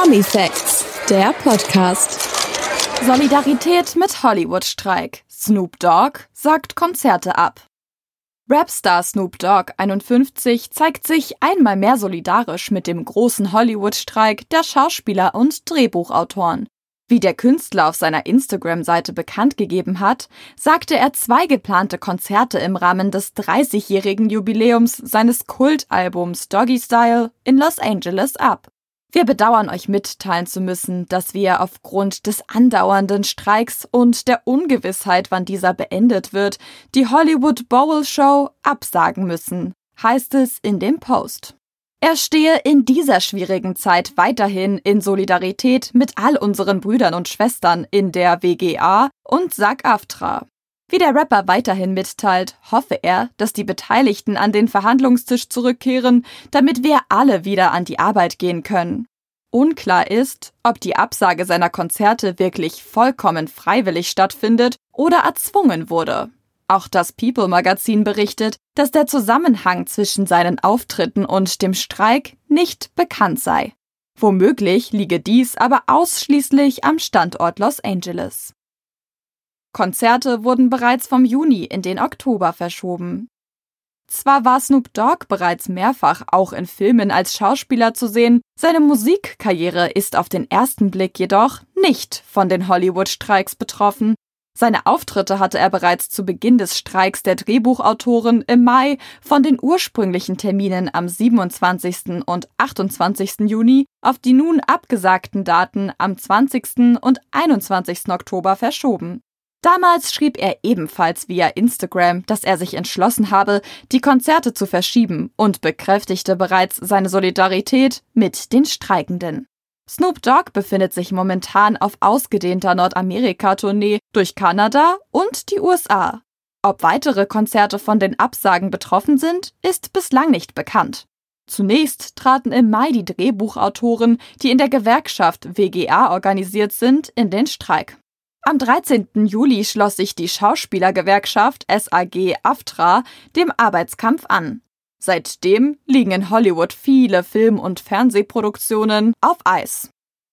Promi Facts, der Podcast. Solidarität mit Hollywood-Streik. Snoop Dogg sagt Konzerte ab. Rapstar Snoop Dogg 51 zeigt sich einmal mehr solidarisch mit dem großen Hollywood-Streik der Schauspieler und Drehbuchautoren. Wie der Künstler auf seiner Instagram-Seite bekannt gegeben hat, sagte er zwei geplante Konzerte im Rahmen des 30-jährigen Jubiläums seines Kultalbums Doggy Style in Los Angeles ab. Wir bedauern euch mitteilen zu müssen, dass wir aufgrund des andauernden Streiks und der Ungewissheit, wann dieser beendet wird, die Hollywood Bowl Show absagen müssen, heißt es in dem Post. Er stehe in dieser schwierigen Zeit weiterhin in Solidarität mit all unseren Brüdern und Schwestern in der WGA und SAG-AFTRA. Wie der Rapper weiterhin mitteilt, hoffe er, dass die Beteiligten an den Verhandlungstisch zurückkehren, damit wir alle wieder an die Arbeit gehen können. Unklar ist, ob die Absage seiner Konzerte wirklich vollkommen freiwillig stattfindet oder erzwungen wurde. Auch das People Magazin berichtet, dass der Zusammenhang zwischen seinen Auftritten und dem Streik nicht bekannt sei. Womöglich liege dies aber ausschließlich am Standort Los Angeles. Konzerte wurden bereits vom Juni in den Oktober verschoben. Zwar war Snoop Dogg bereits mehrfach auch in Filmen als Schauspieler zu sehen, seine Musikkarriere ist auf den ersten Blick jedoch nicht von den Hollywood-Streiks betroffen, seine Auftritte hatte er bereits zu Beginn des Streiks der Drehbuchautoren im Mai von den ursprünglichen Terminen am 27. und 28. Juni auf die nun abgesagten Daten am 20. und 21. Oktober verschoben. Damals schrieb er ebenfalls via Instagram, dass er sich entschlossen habe, die Konzerte zu verschieben und bekräftigte bereits seine Solidarität mit den Streikenden. Snoop Dogg befindet sich momentan auf ausgedehnter Nordamerika-Tournee durch Kanada und die USA. Ob weitere Konzerte von den Absagen betroffen sind, ist bislang nicht bekannt. Zunächst traten im Mai die Drehbuchautoren, die in der Gewerkschaft WGA organisiert sind, in den Streik. Am 13. Juli schloss sich die Schauspielergewerkschaft SAG AFTRA dem Arbeitskampf an. Seitdem liegen in Hollywood viele Film- und Fernsehproduktionen auf Eis.